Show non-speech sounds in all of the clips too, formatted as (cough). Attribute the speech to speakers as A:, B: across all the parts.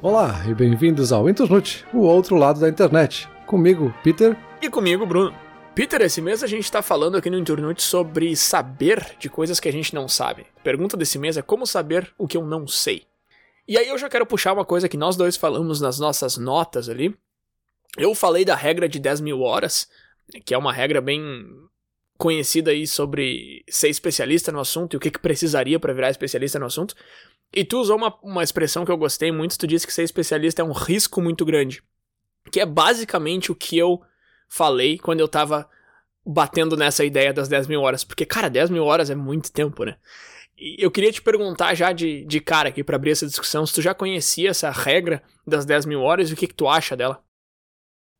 A: Olá e bem-vindos ao Internute, o outro lado da internet. Comigo, Peter.
B: E comigo, Bruno. Peter, esse mês a gente está falando aqui no Internute sobre saber de coisas que a gente não sabe. A pergunta desse mês é como saber o que eu não sei. E aí eu já quero puxar uma coisa que nós dois falamos nas nossas notas ali. Eu falei da regra de 10 mil horas, que é uma regra bem conhecida aí sobre ser especialista no assunto e o que, que precisaria para virar especialista no assunto. E tu usou uma, uma expressão que eu gostei muito, tu disse que ser especialista é um risco muito grande. Que é basicamente o que eu falei quando eu tava batendo nessa ideia das 10 mil horas. Porque, cara, 10 mil horas é muito tempo, né? E eu queria te perguntar já de, de cara aqui para abrir essa discussão, se tu já conhecia essa regra das 10 mil horas e o que, que tu acha dela?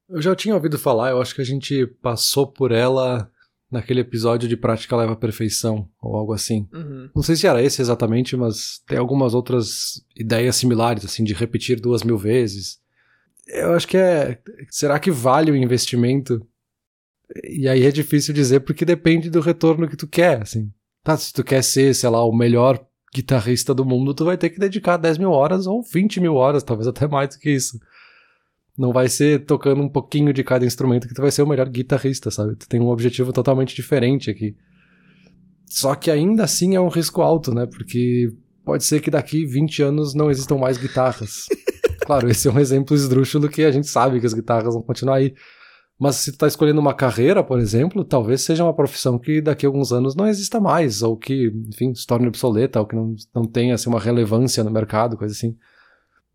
A: Eu já tinha ouvido falar, eu acho que a gente passou por ela naquele episódio de Prática Leva à Perfeição, ou algo assim.
B: Uhum.
A: Não sei se era esse exatamente, mas tem algumas outras ideias similares, assim, de repetir duas mil vezes. Eu acho que é. Será que vale o investimento? E aí é difícil dizer porque depende do retorno que tu quer, assim. Tá, se tu quer ser, sei lá, o melhor guitarrista do mundo, tu vai ter que dedicar 10 mil horas ou 20 mil horas, talvez até mais do que isso. Não vai ser tocando um pouquinho de cada instrumento que tu vai ser o melhor guitarrista, sabe? Tu tem um objetivo totalmente diferente aqui. Só que ainda assim é um risco alto, né? Porque pode ser que daqui 20 anos não existam mais guitarras. (laughs) claro, esse é um exemplo esdrúxulo que a gente sabe que as guitarras vão continuar aí. Mas se tu tá escolhendo uma carreira, por exemplo, talvez seja uma profissão que daqui a alguns anos não exista mais, ou que, enfim, se torne obsoleta, ou que não, não tenha assim, uma relevância no mercado, coisa assim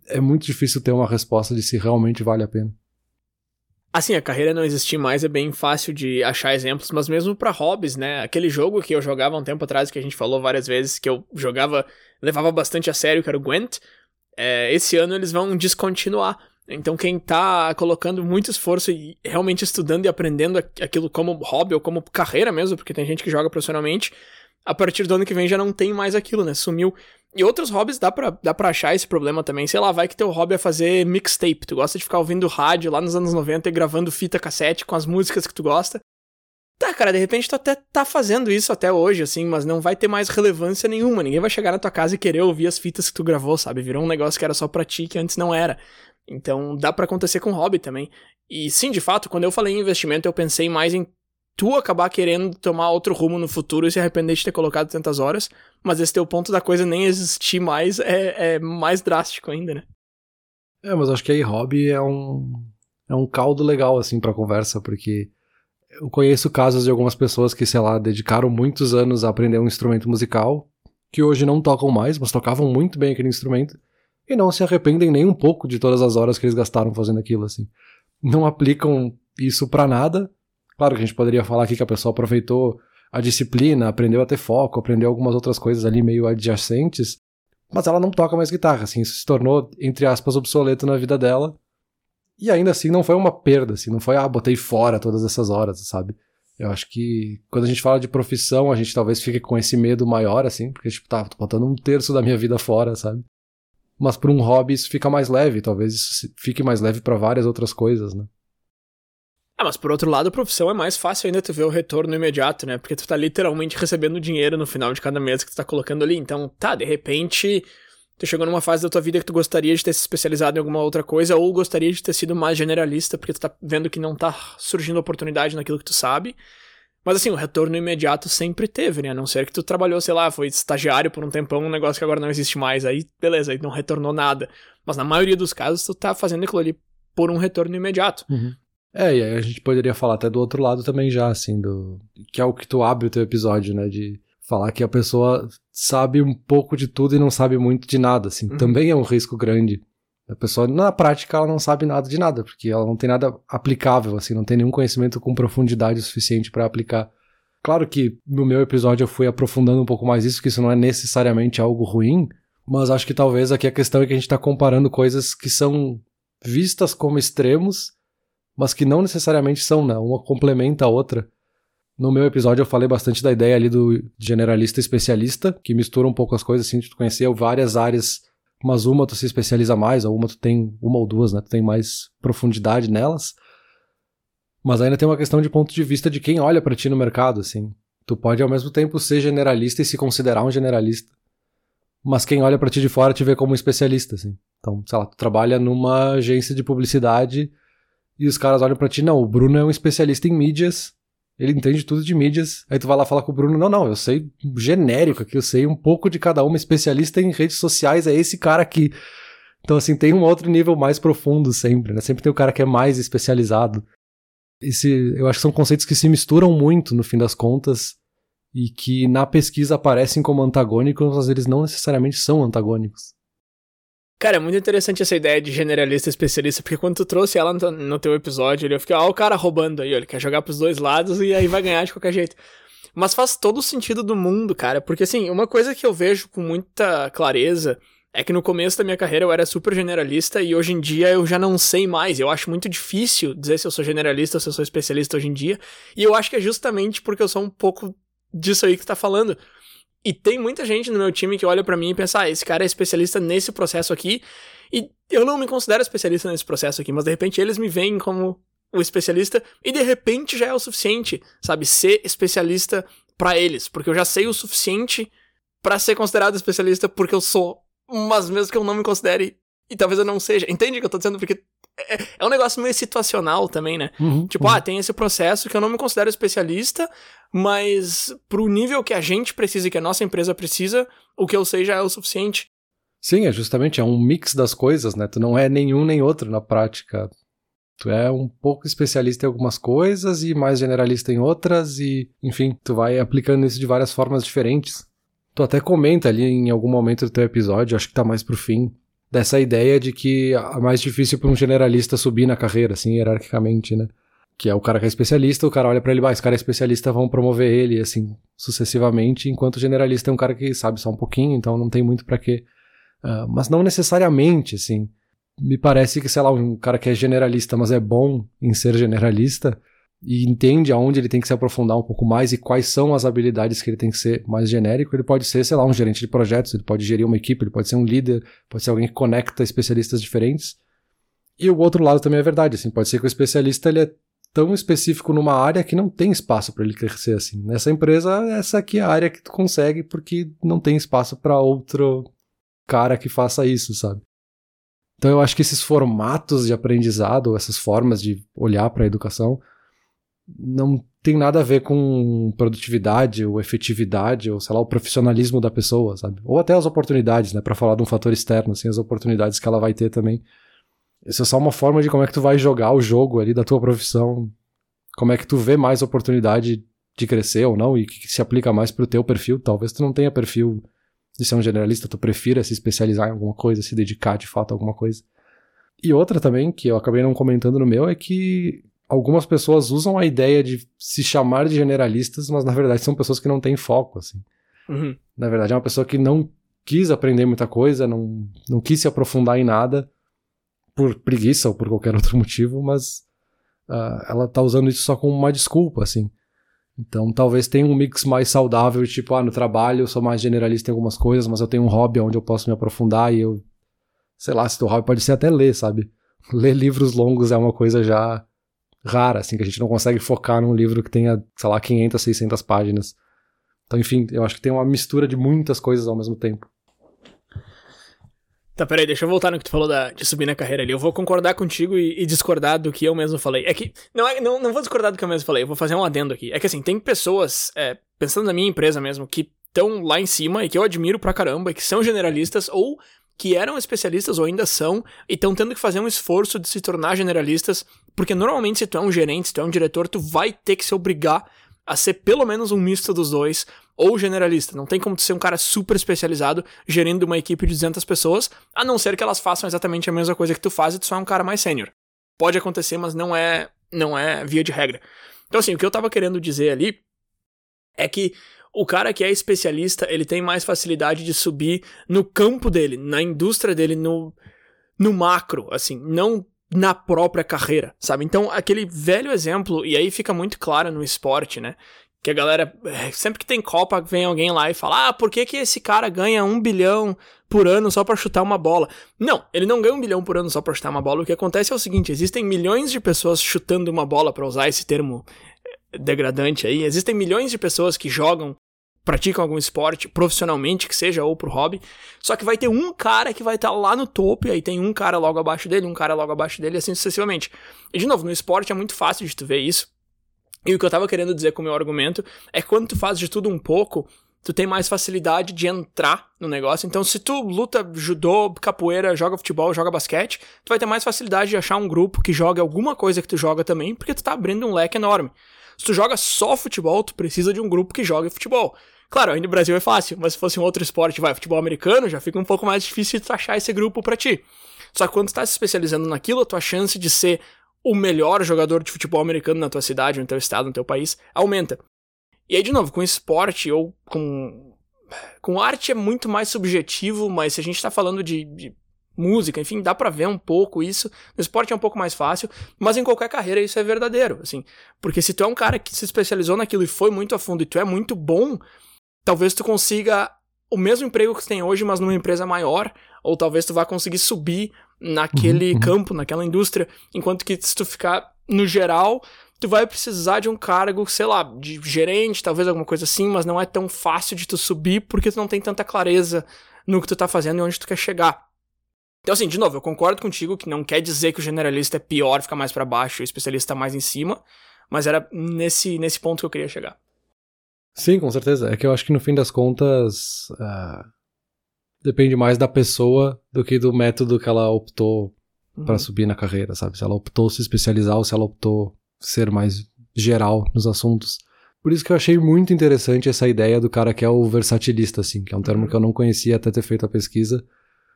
A: é muito difícil ter uma resposta de se realmente vale a pena.
B: Assim, a carreira não existir mais é bem fácil de achar exemplos, mas mesmo para hobbies, né? Aquele jogo que eu jogava um tempo atrás, que a gente falou várias vezes, que eu jogava, levava bastante a sério, que era o Gwent, é, esse ano eles vão descontinuar. Então quem tá colocando muito esforço e realmente estudando e aprendendo aquilo como hobby ou como carreira mesmo, porque tem gente que joga profissionalmente, a partir do ano que vem já não tem mais aquilo, né? Sumiu. E outros hobbies dá pra, dá pra achar esse problema também. Sei lá, vai que teu hobby é fazer mixtape. Tu gosta de ficar ouvindo rádio lá nos anos 90 e gravando fita cassete com as músicas que tu gosta. Tá, cara, de repente tu até tá fazendo isso até hoje, assim, mas não vai ter mais relevância nenhuma. Ninguém vai chegar na tua casa e querer ouvir as fitas que tu gravou, sabe? Virou um negócio que era só pra ti, que antes não era. Então dá para acontecer com hobby também. E sim, de fato, quando eu falei em investimento, eu pensei mais em tu acabar querendo tomar outro rumo no futuro e se arrepender de ter colocado tantas horas, mas esse teu ponto da coisa nem existir mais é, é mais drástico ainda, né?
A: É, mas acho que aí hobby é um, é um caldo legal, assim, pra conversa, porque eu conheço casos de algumas pessoas que, sei lá, dedicaram muitos anos a aprender um instrumento musical, que hoje não tocam mais, mas tocavam muito bem aquele instrumento, e não se arrependem nem um pouco de todas as horas que eles gastaram fazendo aquilo, assim. Não aplicam isso para nada, Claro que a gente poderia falar aqui que a pessoa aproveitou a disciplina, aprendeu a ter foco, aprendeu algumas outras coisas ali meio adjacentes, mas ela não toca mais guitarra, assim, isso se tornou, entre aspas, obsoleto na vida dela. E ainda assim não foi uma perda, assim, não foi, ah, botei fora todas essas horas, sabe? Eu acho que quando a gente fala de profissão, a gente talvez fique com esse medo maior, assim, porque, tipo, tá, tô botando um terço da minha vida fora, sabe? Mas por um hobby isso fica mais leve, talvez isso fique mais leve para várias outras coisas, né?
B: Ah, mas por outro lado, a profissão é mais fácil ainda tu ver o retorno imediato, né? Porque tu tá literalmente recebendo dinheiro no final de cada mês que tu tá colocando ali. Então, tá, de repente, tu chegou numa fase da tua vida que tu gostaria de ter se especializado em alguma outra coisa, ou gostaria de ter sido mais generalista, porque tu tá vendo que não tá surgindo oportunidade naquilo que tu sabe. Mas assim, o retorno imediato sempre teve, né? A não ser que tu trabalhou, sei lá, foi estagiário por um tempão, um negócio que agora não existe mais. Aí, beleza, aí não retornou nada. Mas na maioria dos casos, tu tá fazendo aquilo ali por um retorno imediato.
A: Uhum. É, e aí a gente poderia falar até do outro lado também já, assim, do. Que é o que tu abre o teu episódio, né? De falar que a pessoa sabe um pouco de tudo e não sabe muito de nada, assim. Uhum. Também é um risco grande. A pessoa, na prática, ela não sabe nada de nada, porque ela não tem nada aplicável, assim, não tem nenhum conhecimento com profundidade suficiente para aplicar. Claro que no meu episódio eu fui aprofundando um pouco mais isso, que isso não é necessariamente algo ruim, mas acho que talvez aqui a questão é que a gente está comparando coisas que são vistas como extremos mas que não necessariamente são, né? Uma complementa a outra. No meu episódio eu falei bastante da ideia ali do generalista especialista, que mistura um pouco as coisas, assim, tu conhecer várias áreas, mas uma tu se especializa mais, ou uma tu tem, uma ou duas, né? Tu tem mais profundidade nelas. Mas ainda tem uma questão de ponto de vista de quem olha para ti no mercado, assim. Tu pode ao mesmo tempo ser generalista e se considerar um generalista. Mas quem olha para ti de fora te vê como um especialista, assim. Então, sei lá, tu trabalha numa agência de publicidade e os caras olham para ti, não, o Bruno é um especialista em mídias, ele entende tudo de mídias. Aí tu vai lá falar com o Bruno, não, não, eu sei genérico aqui, eu sei um pouco de cada uma, especialista em redes sociais, é esse cara aqui. Então, assim, tem um outro nível mais profundo sempre, né? Sempre tem o cara que é mais especializado. Esse, eu acho que são conceitos que se misturam muito, no fim das contas, e que na pesquisa aparecem como antagônicos, mas eles não necessariamente são antagônicos.
B: Cara, é muito interessante essa ideia de generalista especialista, porque quando tu trouxe ela no, teu episódio, eu fiquei, ó, o cara roubando aí, ó, ele quer jogar pros dois lados e aí vai ganhar de qualquer jeito. Mas faz todo o sentido do mundo, cara, porque assim, uma coisa que eu vejo com muita clareza é que no começo da minha carreira eu era super generalista e hoje em dia eu já não sei mais. Eu acho muito difícil dizer se eu sou generalista ou se eu sou especialista hoje em dia. E eu acho que é justamente porque eu sou um pouco disso aí que tu tá falando. E tem muita gente no meu time que olha para mim e pensa, ah, esse cara é especialista nesse processo aqui. E eu não me considero especialista nesse processo aqui, mas de repente eles me veem como o especialista e de repente já é o suficiente, sabe? Ser especialista para eles, porque eu já sei o suficiente para ser considerado especialista porque eu sou, mas mesmo que eu não me considere e talvez eu não seja. Entende o que eu tô dizendo? Porque é, é um negócio meio situacional também, né? Uhum, tipo, uhum. ah, tem esse processo que eu não me considero especialista, mas pro nível que a gente precisa e que a nossa empresa precisa, o que eu sei já é o suficiente.
A: Sim, é justamente, é um mix das coisas, né? Tu não é nenhum nem outro na prática. Tu é um pouco especialista em algumas coisas e mais generalista em outras, e, enfim, tu vai aplicando isso de várias formas diferentes. Tu até comenta ali em algum momento do teu episódio, acho que tá mais pro fim, dessa ideia de que é mais difícil para um generalista subir na carreira, assim, hierarquicamente, né? Que é o cara que é especialista, o cara olha para ele, ah, esse cara é especialista, vão promover ele, assim, sucessivamente, enquanto o generalista é um cara que sabe só um pouquinho, então não tem muito para quê. Uh, mas não necessariamente, assim. Me parece que, sei lá, um cara que é generalista, mas é bom em ser generalista, e entende aonde ele tem que se aprofundar um pouco mais e quais são as habilidades que ele tem que ser mais genérico, ele pode ser, sei lá, um gerente de projetos, ele pode gerir uma equipe, ele pode ser um líder, pode ser alguém que conecta especialistas diferentes. E o outro lado também é verdade, assim, pode ser que o especialista ele é tão específico numa área que não tem espaço para ele crescer assim. Nessa empresa, essa aqui é a área que tu consegue porque não tem espaço para outro cara que faça isso, sabe? Então eu acho que esses formatos de aprendizado, essas formas de olhar para a educação, não tem nada a ver com produtividade ou efetividade ou sei lá o profissionalismo da pessoa, sabe? Ou até as oportunidades, né, para falar de um fator externo, assim, as oportunidades que ela vai ter também. Isso é só uma forma de como é que tu vai jogar o jogo ali da tua profissão, como é que tu vê mais oportunidade de crescer ou não e que se aplica mais pro teu perfil. Talvez tu não tenha perfil de ser um generalista, tu prefira se especializar em alguma coisa, se dedicar de fato a alguma coisa. E outra também, que eu acabei não comentando no meu, é que algumas pessoas usam a ideia de se chamar de generalistas, mas na verdade são pessoas que não têm foco, assim. Uhum. Na verdade é uma pessoa que não quis aprender muita coisa, não, não quis se aprofundar em nada por preguiça ou por qualquer (laughs) outro motivo, mas uh, ela tá usando isso só como uma desculpa, assim. Então talvez tenha um mix mais saudável, tipo, ah, no trabalho eu sou mais generalista em algumas coisas, mas eu tenho um hobby onde eu posso me aprofundar e eu, sei lá, se teu hobby pode ser até ler, sabe? (laughs) Ler livros longos é uma coisa já rara, assim, que a gente não consegue focar num livro que tenha, sei lá, 500, 600 páginas. Então, enfim, eu acho que tem uma mistura de muitas coisas ao mesmo tempo.
B: Tá, peraí, deixa eu voltar no que tu falou da, de subir na carreira ali. Eu vou concordar contigo e, e, discordar do que eu mesmo falei. É que. Não, é, não, não vou discordar do que eu mesmo falei, eu vou fazer um adendo aqui. É que assim, tem pessoas, é, pensando na minha empresa mesmo, que estão lá em cima e que eu admiro pra caramba, e que são generalistas ou que eram especialistas ou ainda são e estão tendo que fazer um esforço de se tornar generalistas, porque normalmente se tu é um gerente, se tu é um diretor, tu vai ter que se obrigar a ser pelo menos um misto dos dois ou generalista. Não tem como ser um cara super especializado gerindo uma equipe de 200 pessoas, a não ser que elas façam exatamente a mesma coisa que tu faz e tu só é um cara mais sênior. Pode acontecer, mas não é não é via de regra. Então assim, o que eu tava querendo dizer ali é que o cara que é especialista, ele tem mais facilidade de subir no campo dele, na indústria dele, no, no macro, assim, não na própria carreira, sabe? Então, aquele velho exemplo, e aí fica muito claro no esporte, né? Que a galera, eh, sempre que tem Copa, vem alguém lá e fala: Ah, por que, que esse cara ganha um bilhão por ano só para chutar uma bola? Não, ele não ganha um bilhão por ano só para chutar uma bola. O que acontece é o seguinte: existem milhões de pessoas chutando uma bola, para usar esse termo eh, degradante aí. Existem milhões de pessoas que jogam praticam algum esporte profissionalmente, que seja, ou pro hobby. Só que vai ter um cara que vai estar tá lá no topo, e aí tem um cara logo abaixo dele, um cara logo abaixo dele, assim sucessivamente. E de novo, no esporte é muito fácil de tu ver isso. E o que eu tava querendo dizer com o meu argumento é que quando tu faz de tudo um pouco, tu tem mais facilidade de entrar no negócio. Então, se tu luta judô, capoeira, joga futebol, joga basquete, tu vai ter mais facilidade de achar um grupo que joga alguma coisa que tu joga também, porque tu tá abrindo um leque enorme. Se tu joga só futebol, tu precisa de um grupo que jogue futebol. Claro, aí no Brasil é fácil, mas se fosse um outro esporte, vai, futebol americano, já fica um pouco mais difícil de achar esse grupo para ti. Só que quando tu tá se especializando naquilo, a tua chance de ser o melhor jogador de futebol americano na tua cidade, no teu estado, no teu país, aumenta. E aí, de novo, com esporte ou com. Com arte é muito mais subjetivo, mas se a gente tá falando de, de música, enfim, dá para ver um pouco isso. No esporte é um pouco mais fácil, mas em qualquer carreira isso é verdadeiro, assim. Porque se tu é um cara que se especializou naquilo e foi muito a fundo e tu é muito bom, talvez tu consiga o mesmo emprego que tu tem hoje, mas numa empresa maior, ou talvez tu vá conseguir subir naquele uhum, uhum. campo, naquela indústria, enquanto que se tu ficar no geral, tu vai precisar de um cargo, sei lá, de gerente, talvez alguma coisa assim, mas não é tão fácil de tu subir porque tu não tem tanta clareza no que tu tá fazendo e onde tu quer chegar. Então, assim, de novo, eu concordo contigo que não quer dizer que o generalista é pior, fica mais para baixo e o especialista tá mais em cima, mas era nesse, nesse ponto que eu queria chegar.
A: Sim, com certeza. É que eu acho que no fim das contas uh, depende mais da pessoa do que do método que ela optou uhum. para subir na carreira, sabe? Se ela optou se especializar ou se ela optou ser mais geral nos assuntos. Por isso que eu achei muito interessante essa ideia do cara que é o versatilista, assim, que é um termo uhum. que eu não conhecia até ter feito a pesquisa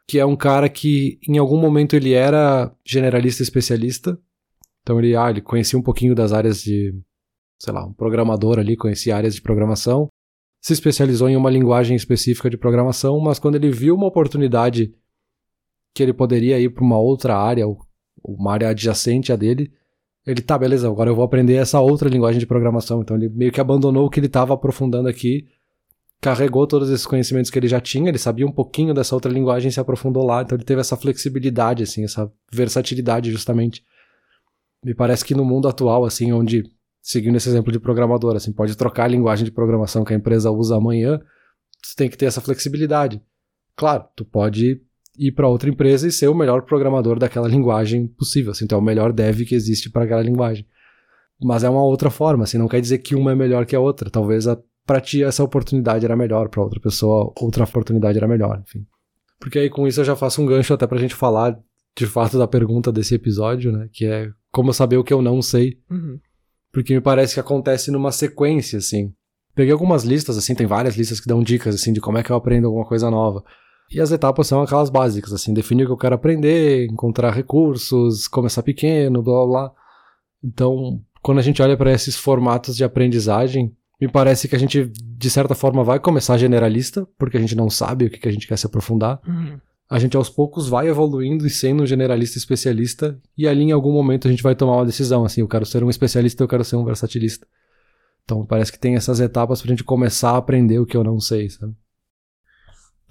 A: que é um cara que em algum momento ele era generalista especialista. Então ele, ah, ele conhecia um pouquinho das áreas de, sei lá, um programador ali, conhecia áreas de programação, se especializou em uma linguagem específica de programação, mas quando ele viu uma oportunidade que ele poderia ir para uma outra área, uma área adjacente a dele, ele, tá, beleza, agora eu vou aprender essa outra linguagem de programação. Então ele meio que abandonou o que ele estava aprofundando aqui carregou todos esses conhecimentos que ele já tinha, ele sabia um pouquinho dessa outra linguagem e se aprofundou lá, então ele teve essa flexibilidade, assim, essa versatilidade, justamente. Me parece que no mundo atual, assim, onde, seguindo esse exemplo de programador, assim, pode trocar a linguagem de programação que a empresa usa amanhã, tu tem que ter essa flexibilidade. Claro, tu pode ir para outra empresa e ser o melhor programador daquela linguagem possível, assim, tu é o melhor dev que existe para aquela linguagem. Mas é uma outra forma, assim, não quer dizer que uma é melhor que a outra. Talvez para ti essa oportunidade era melhor, para outra pessoa outra oportunidade era melhor, enfim. Porque aí com isso eu já faço um gancho até pra gente falar de fato da pergunta desse episódio, né? Que é como saber o que eu não sei.
B: Uhum.
A: Porque me parece que acontece numa sequência, assim. Peguei algumas listas, assim, tem várias listas que dão dicas, assim, de como é que eu aprendo alguma coisa nova. E as etapas são aquelas básicas, assim, definir o que eu quero aprender, encontrar recursos, começar pequeno, blá blá blá. Então, quando a gente olha para esses formatos de aprendizagem, me parece que a gente, de certa forma, vai começar generalista, porque a gente não sabe o que, a gente quer se aprofundar.
B: Uhum.
A: A gente aos poucos vai evoluindo e sendo um generalista especialista, e ali em algum momento a gente vai tomar uma decisão, assim, eu quero ser um especialista, eu quero ser um versatilista. Então parece que tem essas etapas pra gente começar a aprender o que eu não sei, sabe?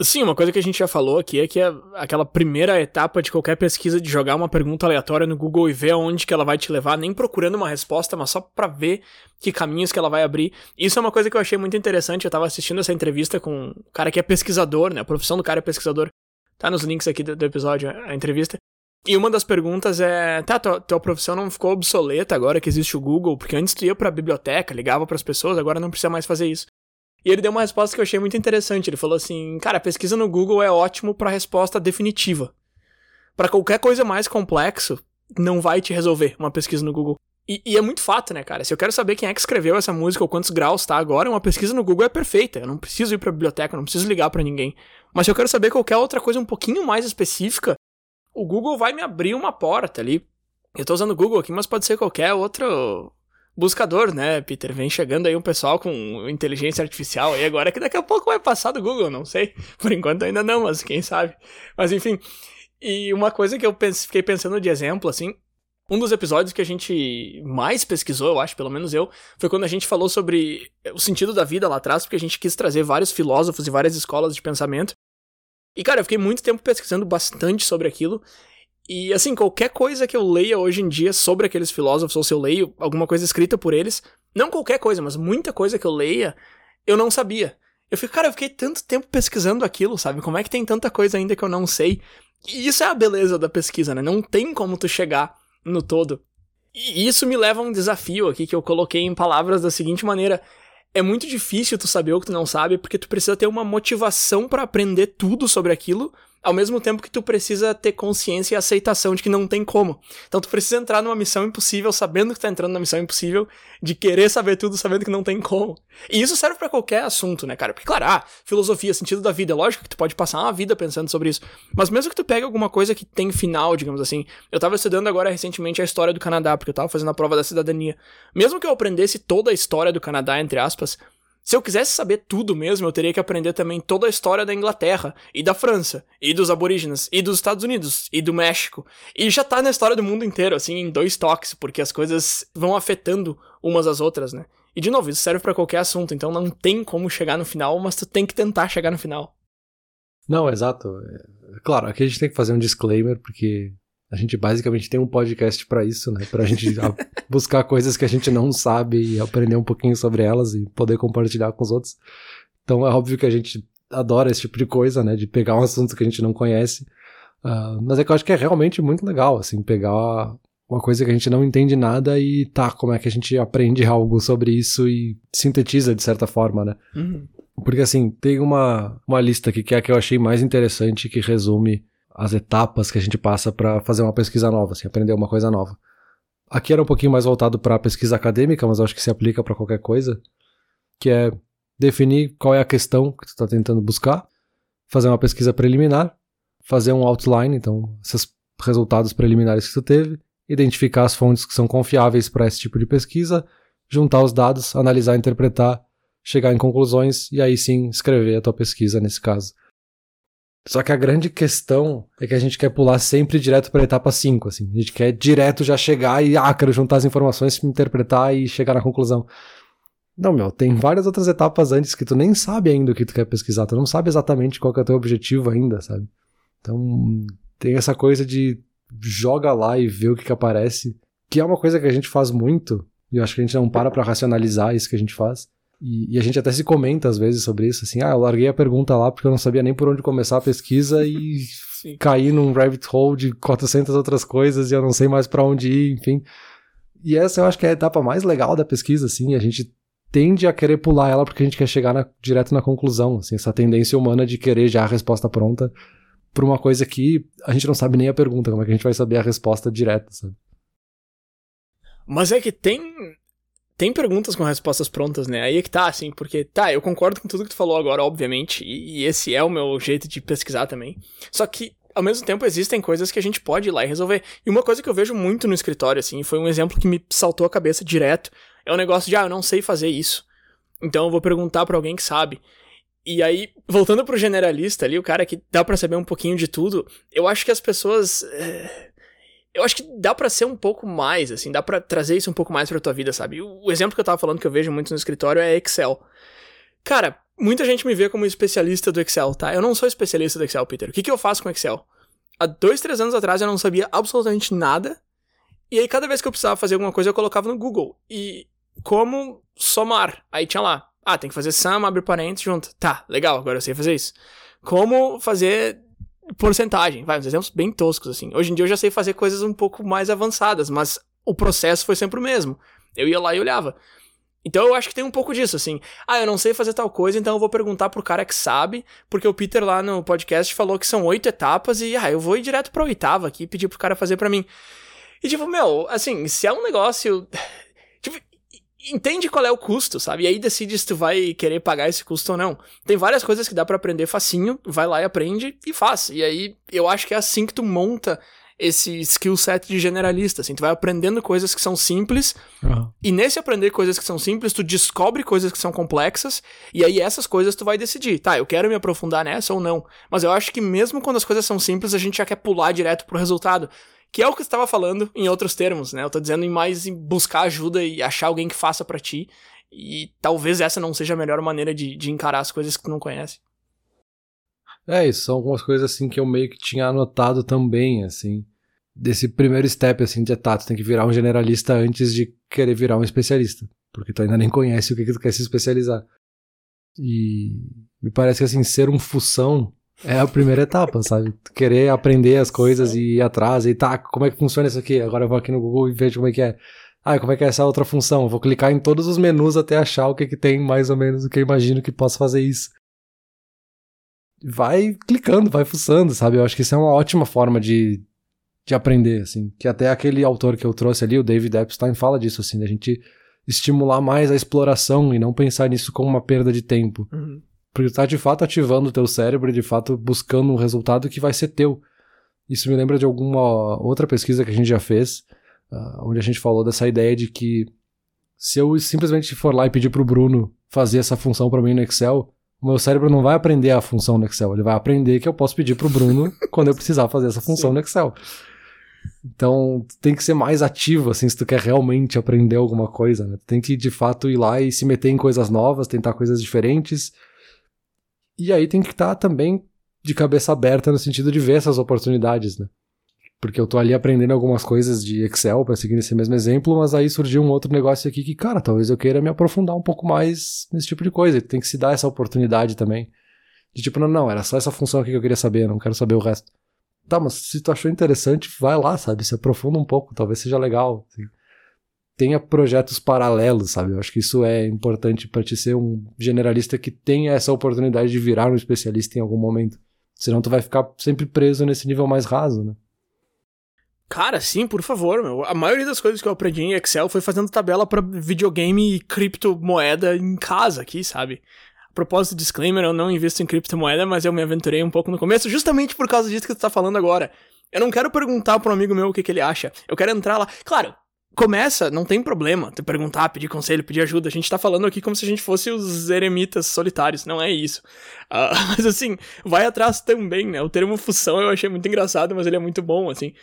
B: Sim, uma coisa que a gente já falou aqui é que é aquela primeira etapa de qualquer pesquisa de jogar uma pergunta aleatória no Google e ver aonde que ela vai te levar, nem procurando uma resposta, mas só para ver que caminhos que ela vai abrir. Isso é uma coisa que eu achei muito interessante. Eu tava assistindo essa entrevista com um cara que é pesquisador, né? A profissão do cara é pesquisador. Tá nos links aqui do, do episódio, a entrevista. E uma das perguntas é: tá, tua, tua profissão não ficou obsoleta agora que existe o Google? Porque antes tu ia pra biblioteca, ligava para as pessoas, agora não precisa mais fazer isso. E ele deu uma resposta que eu achei muito interessante. Ele falou assim: "Cara, pesquisa no Google é ótimo para resposta definitiva. Para qualquer coisa mais complexo, não vai te resolver uma pesquisa no Google. E, e, é muito fato, né, cara? Se eu quero saber quem é que escreveu essa música ou quantos graus tá agora, uma pesquisa no Google é perfeita. Eu não preciso ir pra biblioteca, eu não preciso ligar para ninguém. Mas se eu quero saber qualquer outra coisa um pouquinho mais específica, o Google vai me abrir uma porta ali. Eu tô usando o Google aqui, mas pode ser qualquer outro buscador, né, Peter? Vem chegando aí um pessoal com inteligência artificial aí agora que daqui a pouco vai passar do Google, não sei. (laughs) Por enquanto ainda não, mas quem sabe. Mas enfim. E uma coisa que eu pense, fiquei pensando de exemplo, assim, um dos episódios que a gente mais pesquisou, eu acho, pelo menos eu, foi quando a gente falou sobre o sentido da vida lá atrás, porque a gente quis trazer vários filósofos e várias escolas de pensamento. E, cara, eu fiquei muito tempo pesquisando bastante sobre aquilo. E assim, qualquer coisa que eu leia hoje em dia sobre aqueles filósofos, ou se eu leio alguma coisa escrita por eles, não qualquer coisa, mas muita coisa que eu leia, eu não sabia. Eu fico, cara, eu fiquei tanto tempo pesquisando aquilo, sabe? Como é que tem tanta coisa ainda que eu não sei? E isso é a beleza da pesquisa, né? Não tem como tu chegar no todo. E isso me leva a um desafio aqui que eu coloquei em palavras da seguinte maneira: é muito difícil tu saber o que tu não sabe, porque tu precisa ter uma motivação para aprender tudo sobre aquilo, ao mesmo tempo que tu precisa ter consciência e aceitação de que não tem como. Então tu precisa entrar numa missão impossível sabendo que tá entrando na missão impossível, de querer saber tudo sabendo que não tem como. E isso serve para qualquer assunto, né, cara? Porque claro, ah, filosofia, sentido da vida, é lógico que tu pode passar uma vida pensando sobre isso, mas mesmo que tu pegue alguma coisa que tem final, digamos assim. Eu tava estudando agora recentemente a história do Canadá, porque eu tava fazendo a prova da cidadania. Mesmo que eu aprendesse toda a história do Canadá entre aspas, se eu quisesse saber tudo mesmo, eu teria que aprender também toda a história da Inglaterra, e da França, e dos aborígenes, e dos Estados Unidos, e do México. E já tá na história do mundo inteiro, assim, em dois toques, porque as coisas vão afetando umas às outras, né? E de novo, isso serve para qualquer assunto, então não tem como chegar no final, mas tu tem que tentar chegar no final.
A: Não, exato. É, claro, aqui a gente tem que fazer um disclaimer, porque a gente basicamente tem um podcast para isso, né? Pra gente (laughs) buscar coisas que a gente não sabe e aprender um pouquinho sobre elas e poder compartilhar com os outros. Então é óbvio que a gente adora esse tipo de coisa, né? De pegar um assunto que a gente não conhece. Uh, mas é que eu acho que é realmente muito legal, assim, pegar uma coisa que a gente não entende nada e tá, como é que a gente aprende algo sobre isso e sintetiza de certa forma, né? Uhum. Porque assim, tem uma, uma lista aqui que é a que eu achei mais interessante que resume as etapas que a gente passa para fazer uma pesquisa nova, assim, aprender uma coisa nova. Aqui era um pouquinho mais voltado para pesquisa acadêmica, mas acho que se aplica para qualquer coisa, que é definir qual é a questão que tu está tentando buscar, fazer uma pesquisa preliminar, fazer um outline, então esses resultados preliminares que tu teve, identificar as fontes que são confiáveis para esse tipo de pesquisa, juntar os dados, analisar, interpretar, chegar em conclusões e aí sim escrever a tua pesquisa nesse caso. Só que a grande questão é que a gente quer pular sempre direto para a etapa 5, assim. A gente quer direto já chegar e, ah, quero juntar as informações, interpretar e chegar na conclusão. Não, meu, tem várias outras etapas antes que tu nem sabe ainda o que tu quer pesquisar, tu não sabe exatamente qual é o teu objetivo ainda, sabe? Então, tem essa coisa de joga lá e vê o que, que aparece, que é uma coisa que a gente faz muito, e eu acho que a gente não para pra racionalizar isso que a gente faz. E, e, a gente até se comenta às vezes sobre isso, assim, ah, eu larguei a pergunta lá porque eu não sabia nem por onde começar a pesquisa e (laughs) Sim. caí num rabbit hole de 400 outras coisas e eu não sei mais para onde ir, enfim. E essa eu acho que é a etapa mais legal da pesquisa, assim, a gente tende a querer pular ela porque a gente quer chegar na, direto na conclusão, assim, essa tendência humana de querer já a resposta pronta para uma coisa que a gente não sabe nem a pergunta, como é que a gente vai saber a resposta direta, sabe?
B: Mas é que tem tem perguntas com respostas prontas, né? Aí é que tá, assim, porque, tá, eu concordo com tudo que tu falou agora, obviamente, e, e esse é o meu jeito de pesquisar também. Só que, ao mesmo tempo, existem coisas que a gente pode ir lá e resolver. E uma coisa que eu vejo muito no escritório, assim, foi um exemplo que me saltou a cabeça direto, é o um negócio de, ah, eu não sei fazer isso. Então eu vou perguntar para alguém que sabe. E aí, voltando pro generalista ali, o cara que dá para saber um pouquinho de tudo, eu acho que as pessoas. É eu acho que dá para ser um pouco mais, assim, dá para trazer isso um pouco mais pra tua vida, sabe? O exemplo que eu tava falando que eu vejo muito no escritório é Excel. Cara, muita gente me vê como especialista do Excel, tá? Eu não sou especialista do Excel, Peter. O que, que eu faço com Excel? Há dois, três anos atrás eu não sabia absolutamente nada. E aí, cada vez que eu precisava fazer alguma coisa, eu colocava no Google. E como somar? Aí tinha lá. Ah, tem que fazer sum, abre parênteses, junto. Tá, legal, agora eu sei fazer isso. Como fazer porcentagem, vai, uns exemplos bem toscos, assim. Hoje em dia eu já sei fazer coisas um pouco mais avançadas, mas o processo foi sempre o mesmo. Eu ia lá e olhava. Então eu acho que tem um pouco disso, assim. Ah, eu não sei fazer tal coisa, então eu vou perguntar pro cara que sabe, porque o Peter lá no podcast falou que são oito etapas e, ah, eu vou ir direto pra oitava aqui e pedir pro cara fazer para mim. E tipo, meu, assim, se é um negócio entende qual é o custo, sabe? E aí decide se tu vai querer pagar esse custo ou não. Tem várias coisas que dá para aprender facinho, vai lá e aprende e faz. E aí eu acho que é assim que tu monta esse skill set de generalista, assim, tu vai aprendendo coisas que são simples, uhum. e nesse aprender coisas que são simples, tu descobre coisas que são complexas, e aí essas coisas tu vai decidir, tá, eu quero me aprofundar nessa ou não. Mas eu acho que mesmo quando as coisas são simples, a gente já quer pular direto pro resultado. Que é o que estava falando em outros termos, né? Eu tô dizendo em mais em buscar ajuda e achar alguém que faça para ti. E talvez essa não seja a melhor maneira de, de encarar as coisas que tu não conhece.
A: É, isso são algumas coisas assim que eu meio que tinha anotado também, assim. Desse primeiro step, assim, de etato, tem que virar um generalista antes de querer virar um especialista. Porque tu ainda nem conhece o que, que tu quer se especializar. E me parece que assim, ser um fução é a primeira etapa, sabe? Querer aprender as coisas e ir atrás e tá, como é que funciona isso aqui? Agora eu vou aqui no Google e vejo como é que é. Ah, como é que é essa outra função? Eu vou clicar em todos os menus até achar o que, que tem mais ou menos o que eu imagino que possa fazer isso. Vai clicando, vai fuçando, sabe? Eu acho que isso é uma ótima forma de, de aprender, assim. Que até aquele autor que eu trouxe ali, o David Epstein, fala disso, assim, da gente estimular mais a exploração e não pensar nisso como uma perda de tempo.
B: Uhum.
A: Porque tu tá de fato ativando o teu cérebro e de fato buscando um resultado que vai ser teu. Isso me lembra de alguma outra pesquisa que a gente já fez, uh, onde a gente falou dessa ideia de que se eu simplesmente for lá e pedir pro Bruno fazer essa função para mim no Excel, o meu cérebro não vai aprender a função no Excel, ele vai aprender que eu posso pedir pro Bruno (laughs) quando eu precisar fazer essa função Sim. no Excel. Então, tem que ser mais ativo, assim, se tu quer realmente aprender alguma coisa, né? Tu tem que, de fato, ir lá e se meter em coisas novas, tentar coisas diferentes. E aí tem que estar tá também de cabeça aberta no sentido de ver essas oportunidades, né? Porque eu tô ali aprendendo algumas coisas de Excel, para seguir esse mesmo exemplo, mas aí surgiu um outro negócio aqui que, cara, talvez eu queira me aprofundar um pouco mais nesse tipo de coisa. Tem que se dar essa oportunidade também. De tipo, não, não, era só essa função aqui que eu queria saber, não quero saber o resto. Tá, mas se tu achou interessante, vai lá, sabe? Se aprofunda um pouco, talvez seja legal. Assim. Tenha projetos paralelos, sabe? Eu acho que isso é importante para te ser um generalista que tenha essa oportunidade de virar um especialista em algum momento. Senão tu vai ficar sempre preso nesse nível mais raso, né?
B: Cara, sim, por favor, meu. A maioria das coisas que eu aprendi em Excel foi fazendo tabela para videogame e criptomoeda em casa aqui, sabe? propósito, disclaimer, eu não invisto em criptomoeda, mas eu me aventurei um pouco no começo, justamente por causa disso que tu tá falando agora. Eu não quero perguntar um amigo meu o que, que ele acha. Eu quero entrar lá. Claro, começa, não tem problema tu perguntar, pedir conselho, pedir ajuda. A gente tá falando aqui como se a gente fosse os eremitas solitários, não é isso. Uh, (laughs) mas assim, vai atrás também, né? O termo função eu achei muito engraçado, mas ele é muito bom, assim.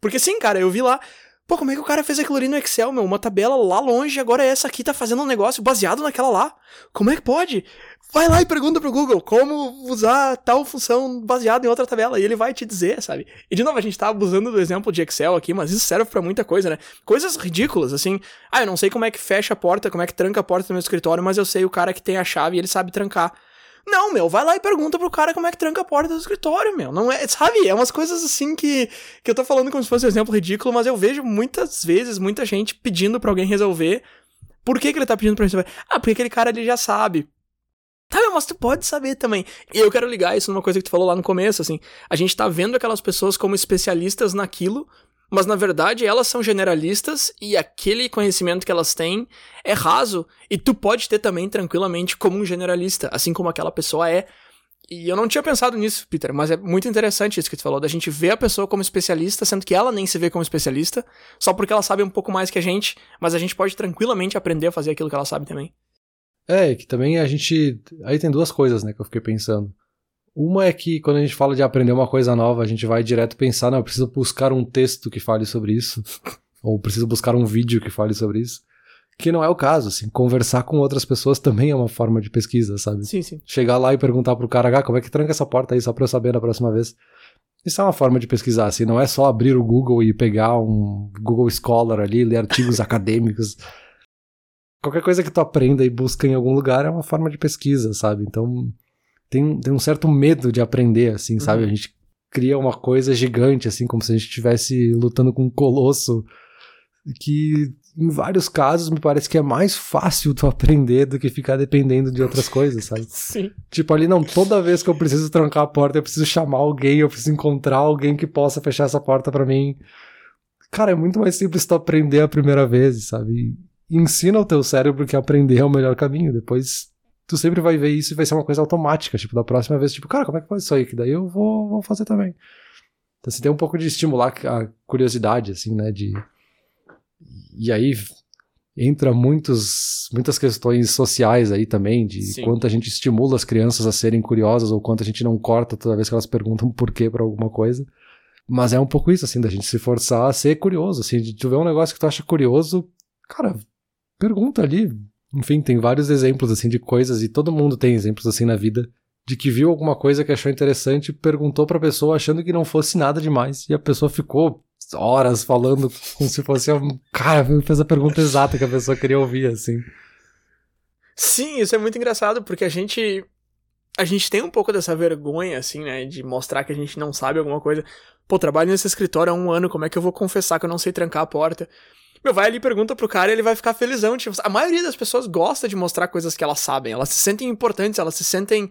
B: Porque sim, cara, eu vi lá. Pô, como é que o cara fez aquilo ali no Excel, meu? Uma tabela lá longe, agora essa aqui tá fazendo um negócio baseado naquela lá. Como é que pode? Vai lá e pergunta pro Google como usar tal função baseada em outra tabela. E ele vai te dizer, sabe? E de novo, a gente tá abusando do exemplo de Excel aqui, mas isso serve para muita coisa, né? Coisas ridículas, assim. Ah, eu não sei como é que fecha a porta, como é que tranca a porta do meu escritório, mas eu sei o cara que tem a chave e ele sabe trancar. Não, meu, vai lá e pergunta pro cara como é que tranca a porta do escritório, meu. Não é, sabe? É umas coisas assim que, que eu tô falando como se fosse um exemplo ridículo, mas eu vejo muitas vezes muita gente pedindo para alguém resolver. Por que, que ele tá pedindo pra resolver? Ah, porque aquele cara ele já sabe. Tá, mas tu pode saber também. E eu quero ligar isso numa coisa que tu falou lá no começo, assim. A gente tá vendo aquelas pessoas como especialistas naquilo, mas na verdade elas são generalistas e aquele conhecimento que elas têm é raso. E tu pode ter também tranquilamente como um generalista, assim como aquela pessoa é. E eu não tinha pensado nisso, Peter, mas é muito interessante isso que tu falou, da gente ver a pessoa como especialista, sendo que ela nem se vê como especialista, só porque ela sabe um pouco mais que a gente, mas a gente pode tranquilamente aprender a fazer aquilo que ela sabe também.
A: É, que também a gente. Aí tem duas coisas, né, que eu fiquei pensando. Uma é que quando a gente fala de aprender uma coisa nova, a gente vai direto pensar, não, eu preciso buscar um texto que fale sobre isso, (laughs) ou preciso buscar um vídeo que fale sobre isso. Que não é o caso, assim, conversar com outras pessoas também é uma forma de pesquisa, sabe?
B: Sim, sim.
A: Chegar lá e perguntar pro cara, ah, como é que tranca essa porta aí, só pra eu saber na próxima vez. Isso é uma forma de pesquisar, assim, não é só abrir o Google e pegar um Google Scholar ali, ler artigos (laughs) acadêmicos qualquer coisa que tu aprenda e busca em algum lugar é uma forma de pesquisa, sabe? Então tem, tem um certo medo de aprender, assim, sabe? Uhum. A gente cria uma coisa gigante, assim, como se a gente estivesse lutando com um colosso, que em vários casos me parece que é mais fácil tu aprender do que ficar dependendo de outras coisas, sabe? (laughs)
B: Sim.
A: Tipo, ali não, toda vez que eu preciso trancar a porta, eu preciso chamar alguém, eu preciso encontrar alguém que possa fechar essa porta para mim. Cara, é muito mais simples tu aprender a primeira vez, sabe? Ensina o teu cérebro que aprender é o melhor caminho. Depois tu sempre vai ver isso e vai ser uma coisa automática. Tipo, da próxima vez, tipo, cara, como é que faz isso aí? Que daí eu vou, vou fazer também. Então você tem um pouco de estimular a curiosidade, assim, né? De... E aí entra muitos, muitas questões sociais aí também, de Sim. quanto a gente estimula as crianças a serem curiosas ou quanto a gente não corta toda vez que elas perguntam por quê pra alguma coisa. Mas é um pouco isso, assim, da gente se forçar a ser curioso, assim, de tu ver um negócio que tu acha curioso, cara, pergunta ali. Enfim, tem vários exemplos assim de coisas e todo mundo tem exemplos assim na vida de que viu alguma coisa que achou interessante, perguntou para a pessoa achando que não fosse nada demais e a pessoa ficou horas falando como se fosse um cara fez a pergunta exata que a pessoa queria ouvir assim.
B: Sim, isso é muito engraçado, porque a gente. A gente tem um pouco dessa vergonha, assim, né? De mostrar que a gente não sabe alguma coisa. Pô, trabalho nesse escritório há um ano, como é que eu vou confessar que eu não sei trancar a porta? Meu, vai ali pergunta pro cara e ele vai ficar felizão. Tipo, a maioria das pessoas gosta de mostrar coisas que elas sabem. Elas se sentem importantes, elas se sentem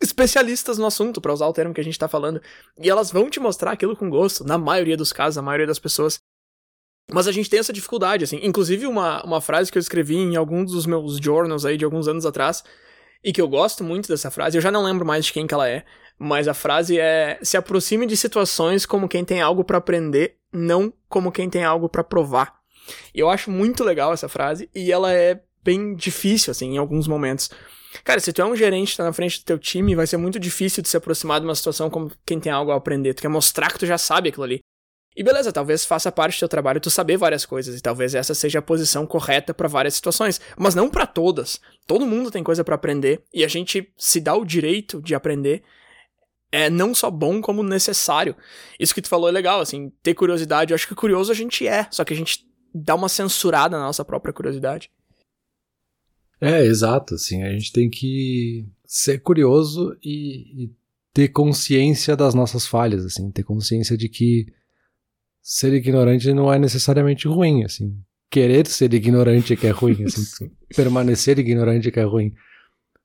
B: especialistas no assunto, para usar o termo que a gente tá falando. E elas vão te mostrar aquilo com gosto, na maioria dos casos, na maioria das pessoas. Mas a gente tem essa dificuldade, assim. Inclusive, uma, uma frase que eu escrevi em alguns dos meus journals aí de alguns anos atrás, e que eu gosto muito dessa frase, eu já não lembro mais de quem que ela é, mas a frase é: se aproxime de situações como quem tem algo para aprender, não como quem tem algo para provar. Eu acho muito legal essa frase, e ela é bem difícil, assim, em alguns momentos. Cara, se tu é um gerente, tá na frente do teu time, vai ser muito difícil de se aproximar de uma situação como quem tem algo a aprender. Tu quer mostrar que tu já sabe aquilo ali. E beleza, talvez faça parte do teu trabalho tu saber várias coisas, e talvez essa seja a posição correta para várias situações, mas não para todas. Todo mundo tem coisa para aprender, e a gente se dá o direito de aprender é não só bom como necessário. Isso que tu falou é legal, assim, ter curiosidade, eu acho que curioso a gente é, só que a gente dá uma censurada na nossa própria curiosidade.
A: É, exato, assim, a gente tem que ser curioso e, e ter consciência das nossas falhas, assim, ter consciência de que ser ignorante não é necessariamente ruim, assim. Querer ser ignorante é que é ruim, assim. (laughs) permanecer ignorante é que é ruim.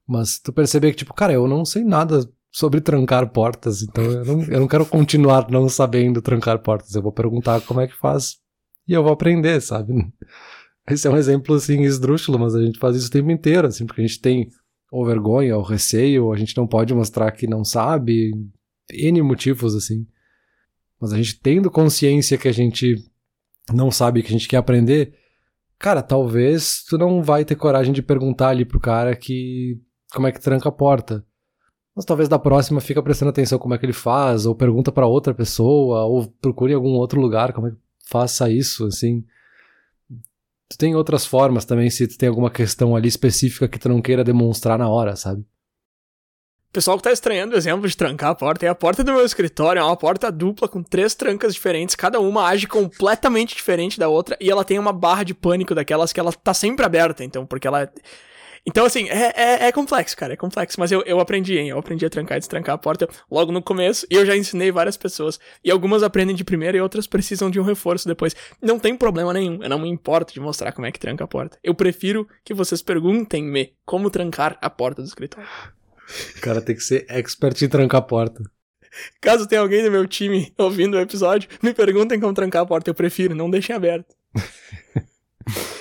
A: Mas tu perceber que, tipo, cara, eu não sei nada sobre trancar portas, então eu não, eu não quero continuar não sabendo trancar portas. Eu vou perguntar como é que faz e eu vou aprender, sabe? Esse é um exemplo, assim, esdrúxulo, mas a gente faz isso o tempo inteiro, assim, porque a gente tem ou vergonha, ou receio, ou a gente não pode mostrar que não sabe, N motivos, assim. Mas a gente tendo consciência que a gente não sabe, que a gente quer aprender, cara, talvez tu não vai ter coragem de perguntar ali pro cara que como é que tranca a porta. Mas talvez da próxima fica prestando atenção como é que ele faz, ou pergunta para outra pessoa, ou procure em algum outro lugar como é que faça isso, assim. Tu tem outras formas também, se tu tem alguma questão ali específica que tu não queira demonstrar na hora, sabe?
B: Pessoal que tá estranhando o exemplo de trancar a porta é a porta do meu escritório, é uma porta dupla com três trancas diferentes, cada uma age completamente diferente da outra e ela tem uma barra de pânico daquelas que ela tá sempre aberta, então, porque ela então, assim, é, é, é, complexo, cara, é complexo. Mas eu, eu aprendi, hein? Eu aprendi a trancar e destrancar a porta logo no começo. E eu já ensinei várias pessoas. E algumas aprendem de primeira e outras precisam de um reforço depois. Não tem problema nenhum. Eu não me importo de mostrar como é que tranca a porta. Eu prefiro que vocês perguntem-me como trancar a porta do escritório.
A: O cara tem que ser expert em trancar a porta.
B: Caso tenha alguém do meu time ouvindo o episódio, me perguntem como trancar a porta. Eu prefiro, não deixem aberto. (laughs)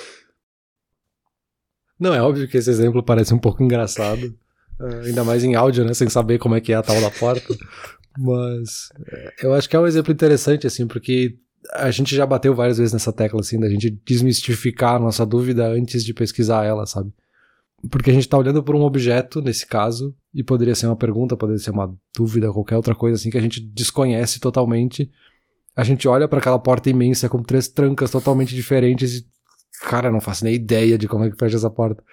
A: Não, é óbvio que esse exemplo parece um pouco engraçado. Uh, ainda mais em áudio, né? Sem saber como é que é a tal da porta. Mas é, eu acho que é um exemplo interessante, assim, porque a gente já bateu várias vezes nessa tecla, assim, da gente desmistificar a nossa dúvida antes de pesquisar ela, sabe? Porque a gente tá olhando por um objeto, nesse caso, e poderia ser uma pergunta, poderia ser uma dúvida, qualquer outra coisa, assim, que a gente desconhece totalmente. A gente olha para aquela porta imensa com três trancas totalmente diferentes e cara, não faço nem ideia de como é que fecha essa porta.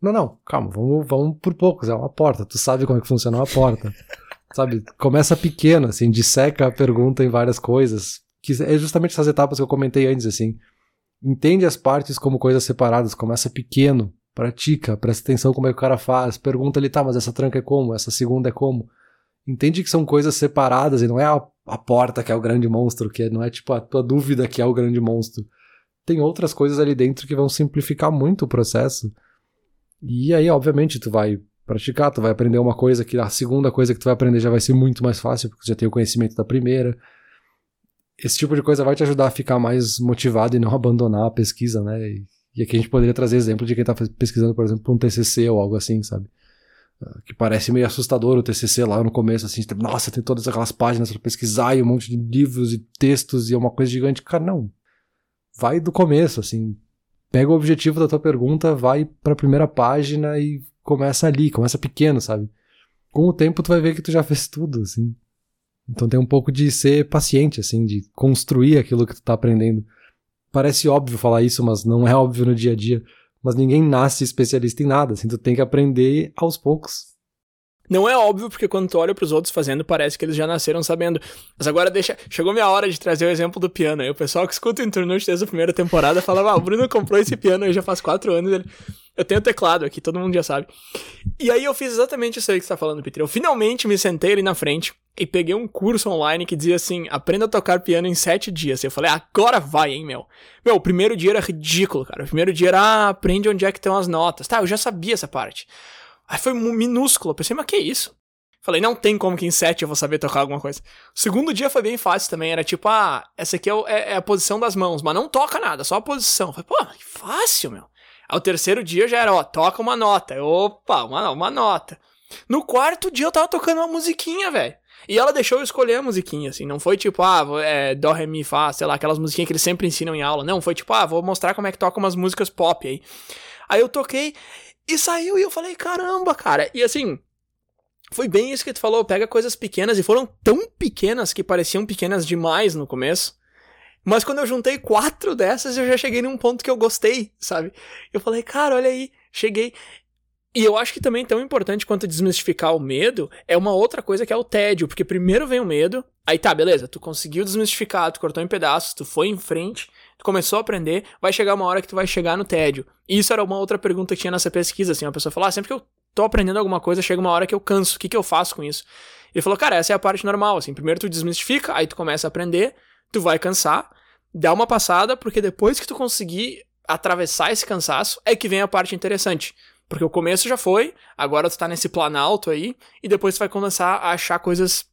A: Não, não, calma, vamos, vamos por poucos, é uma porta, tu sabe como é que funciona uma porta. (laughs) sabe, começa pequeno, assim, disseca a pergunta em várias coisas, que é justamente essas etapas que eu comentei antes, assim. Entende as partes como coisas separadas, começa pequeno, pratica, presta atenção como é que o cara faz, pergunta ali, tá, mas essa tranca é como, essa segunda é como. Entende que são coisas separadas e não é a, a porta que é o grande monstro, que não é tipo a tua dúvida que é o grande monstro tem outras coisas ali dentro que vão simplificar muito o processo. E aí, obviamente, tu vai praticar, tu vai aprender uma coisa que a segunda coisa que tu vai aprender já vai ser muito mais fácil, porque tu já tem o conhecimento da primeira. Esse tipo de coisa vai te ajudar a ficar mais motivado e não (laughs) abandonar a pesquisa, né? E, e aqui a gente poderia trazer exemplo de quem tá pesquisando, por exemplo, um TCC ou algo assim, sabe? Ah, que parece meio assustador o TCC lá no começo, assim, tipo, nossa, tem todas aquelas páginas para pesquisar e um monte de livros e textos e é uma coisa gigante. Cara, não vai do começo, assim. Pega o objetivo da tua pergunta, vai para a primeira página e começa ali, começa pequeno, sabe? Com o tempo tu vai ver que tu já fez tudo, assim. Então tem um pouco de ser paciente, assim, de construir aquilo que tu tá aprendendo. Parece óbvio falar isso, mas não é óbvio no dia a dia. Mas ninguém nasce especialista em nada, assim, tu tem que aprender aos poucos.
B: Não é óbvio, porque quando tu olha pros outros fazendo, parece que eles já nasceram sabendo. Mas agora deixa. Chegou minha hora de trazer o exemplo do piano. Aí o pessoal que escuta o Internute desde a primeira temporada falava: Ah, o Bruno comprou esse piano aí já faz quatro anos. Ele... Eu tenho teclado aqui, todo mundo já sabe. E aí eu fiz exatamente isso aí que você tá falando, Peter. Eu finalmente me sentei ali na frente e peguei um curso online que dizia assim: aprenda a tocar piano em sete dias. Eu falei, agora vai, hein, meu. Meu, o primeiro dia era ridículo, cara. O primeiro dia era, ah, aprende onde é que estão as notas. Tá, eu já sabia essa parte. Aí foi minúsculo. Eu pensei, mas que isso? Falei, não tem como que em 7 eu vou saber tocar alguma coisa. O segundo dia foi bem fácil também. Era tipo, ah, essa aqui é, é, é a posição das mãos, mas não toca nada, só a posição. Falei, pô, que fácil, meu. Aí o terceiro dia já era, ó, toca uma nota. Opa, uma, uma nota. No quarto dia eu tava tocando uma musiquinha, velho. E ela deixou eu escolher a musiquinha, assim. Não foi tipo, ah, é, Dó, Ré, Mi, Fá, sei lá, aquelas musiquinhas que eles sempre ensinam em aula. Não, foi tipo, ah, vou mostrar como é que toca umas músicas pop aí. Aí eu toquei e saiu e eu falei, caramba, cara. E assim, foi bem isso que tu falou. Pega coisas pequenas e foram tão pequenas que pareciam pequenas demais no começo. Mas quando eu juntei quatro dessas, eu já cheguei num ponto que eu gostei, sabe? Eu falei, cara, olha aí, cheguei. E eu acho que também tão importante quanto desmistificar o medo é uma outra coisa que é o tédio, porque primeiro vem o medo, aí tá, beleza, tu conseguiu desmistificar, tu cortou em pedaços, tu foi em frente, tu começou a aprender, vai chegar uma hora que tu vai chegar no tédio. E isso era uma outra pergunta que tinha nessa pesquisa, assim, uma pessoa falou, ah, sempre que eu tô aprendendo alguma coisa, chega uma hora que eu canso, o que que eu faço com isso? Ele falou, cara, essa é a parte normal, assim, primeiro tu desmistifica, aí tu começa a aprender, tu vai cansar, dá uma passada, porque depois que tu conseguir atravessar esse cansaço, é que vem a parte interessante. Porque o começo já foi, agora tu tá nesse planalto aí, e depois tu vai começar a achar coisas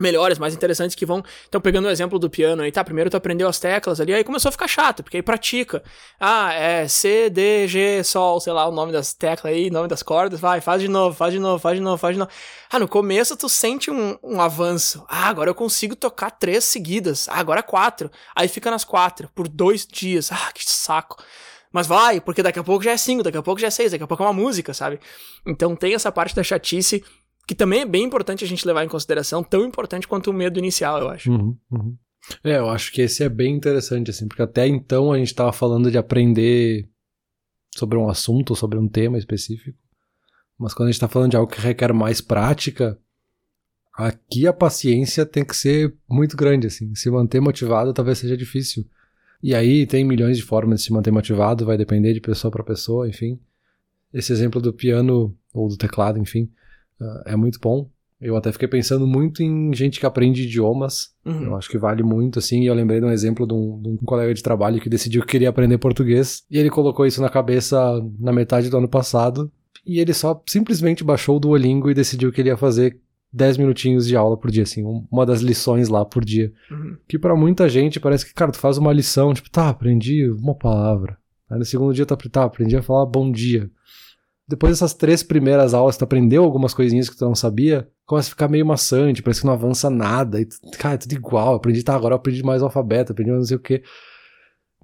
B: melhores, mais interessantes que vão. Então, pegando o exemplo do piano aí, tá? Primeiro tu aprendeu as teclas ali, aí começou a ficar chato, porque aí pratica. Ah, é C, D, G, Sol, sei lá, o nome das teclas aí, nome das cordas, vai, faz de novo, faz de novo, faz de novo, faz de novo. Ah, no começo tu sente um, um avanço. Ah, agora eu consigo tocar três seguidas. Ah, agora quatro. Aí fica nas quatro, por dois dias. Ah, que saco. Mas vai, porque daqui a pouco já é cinco, daqui a pouco já é seis, daqui a pouco é uma música, sabe? Então tem essa parte da chatice que também é bem importante a gente levar em consideração, tão importante quanto o medo inicial, eu acho.
A: Uhum, uhum. É, eu acho que esse é bem interessante, assim, porque até então a gente estava falando de aprender sobre um assunto, sobre um tema específico, mas quando a gente está falando de algo que requer mais prática, aqui a paciência tem que ser muito grande, assim. Se manter motivado talvez seja difícil. E aí tem milhões de formas de se manter motivado, vai depender de pessoa para pessoa, enfim. Esse exemplo do piano ou do teclado, enfim, é muito bom. Eu até fiquei pensando muito em gente que aprende idiomas. Uhum. Eu acho que vale muito, assim. E eu lembrei de um exemplo de um, de um, colega de trabalho que decidiu que queria aprender português. E ele colocou isso na cabeça na metade do ano passado. E ele só simplesmente baixou o Duolingo e decidiu que ele ia fazer 10 minutinhos de aula por dia, assim, uma das lições lá por dia. Uhum. Que para muita gente parece que, cara, tu faz uma lição, tipo, tá, aprendi uma palavra. Aí no segundo dia tu tá, aprendi a falar bom dia. Depois dessas três primeiras aulas, tu aprendeu algumas coisinhas que tu não sabia, começa a ficar meio maçante, parece que não avança nada. E, cara, é tudo igual. Aprendi, tá, agora eu aprendi mais alfabeto, aprendi mais não sei o quê.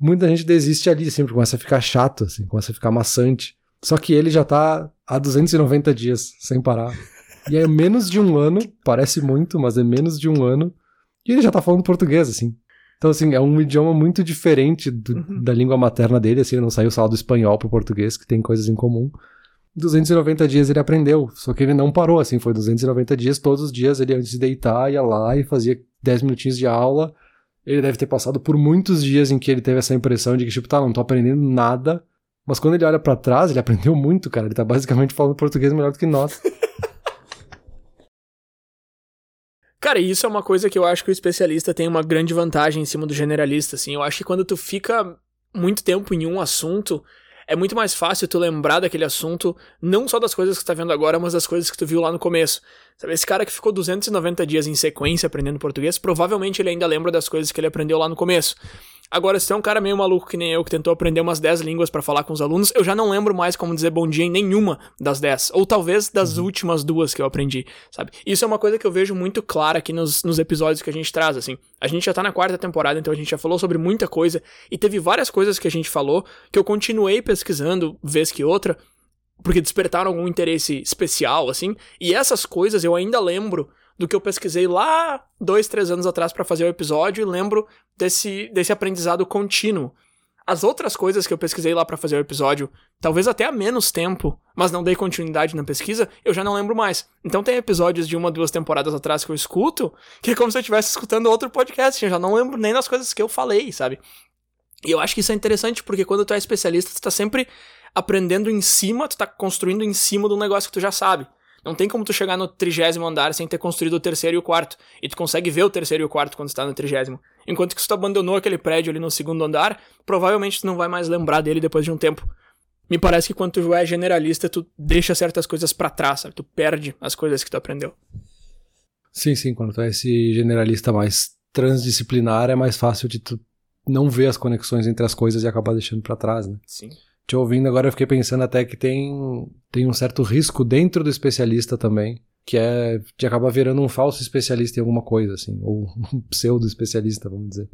A: Muita gente desiste ali, sempre começa a ficar chato, assim, começa a ficar maçante. Só que ele já tá há 290 dias, sem parar. E é menos de um (laughs) ano, parece muito, mas é menos de um ano. E ele já tá falando português, assim. Então, assim, é um idioma muito diferente do, uhum. da língua materna dele, assim, ele não saiu só do espanhol pro português, que tem coisas em comum. 290 dias ele aprendeu, só que ele não parou, assim, foi 290 dias, todos os dias ele antes de deitar ia lá e fazia 10 minutinhos de aula. Ele deve ter passado por muitos dias em que ele teve essa impressão de que, tipo, tá, não tô aprendendo nada. Mas quando ele olha para trás, ele aprendeu muito, cara. Ele tá basicamente falando português melhor do que nós. (laughs)
B: Cara, isso é uma coisa que eu acho que o especialista tem uma grande vantagem em cima do generalista, assim. Eu acho que quando tu fica muito tempo em um assunto, é muito mais fácil tu lembrar daquele assunto, não só das coisas que tu tá vendo agora, mas das coisas que tu viu lá no começo. Sabe, esse cara que ficou 290 dias em sequência aprendendo português, provavelmente ele ainda lembra das coisas que ele aprendeu lá no começo. Agora, se tem um cara meio maluco que nem eu, que tentou aprender umas 10 línguas para falar com os alunos, eu já não lembro mais como dizer bom dia em nenhuma das 10. Ou talvez das uhum. últimas duas que eu aprendi, sabe? Isso é uma coisa que eu vejo muito clara aqui nos, nos episódios que a gente traz, assim. A gente já tá na quarta temporada, então a gente já falou sobre muita coisa. E teve várias coisas que a gente falou que eu continuei pesquisando, vez que outra, porque despertaram algum interesse especial, assim. E essas coisas eu ainda lembro do que eu pesquisei lá dois, três anos atrás para fazer o episódio e lembro desse, desse aprendizado contínuo. As outras coisas que eu pesquisei lá para fazer o episódio, talvez até há menos tempo, mas não dei continuidade na pesquisa, eu já não lembro mais. Então tem episódios de uma, duas temporadas atrás que eu escuto, que é como se eu estivesse escutando outro podcast, eu já não lembro nem das coisas que eu falei, sabe? E eu acho que isso é interessante porque quando tu é especialista, tu tá sempre aprendendo em cima, tu tá construindo em cima de um negócio que tu já sabe. Não tem como tu chegar no trigésimo andar sem ter construído o terceiro e o quarto. E tu consegue ver o terceiro e o quarto quando tu tá no trigésimo. Enquanto que se tu abandonou aquele prédio ali no segundo andar, provavelmente tu não vai mais lembrar dele depois de um tempo. Me parece que quando tu é generalista, tu deixa certas coisas para trás, sabe? Tu perde as coisas que tu aprendeu.
A: Sim, sim. Quando tu é esse generalista mais transdisciplinar, é mais fácil de tu não ver as conexões entre as coisas e acabar deixando para trás, né?
B: Sim
A: te ouvindo agora eu fiquei pensando até que tem, tem um certo risco dentro do especialista também, que é de acabar virando um falso especialista em alguma coisa, assim, ou (laughs) um pseudo especialista, vamos dizer.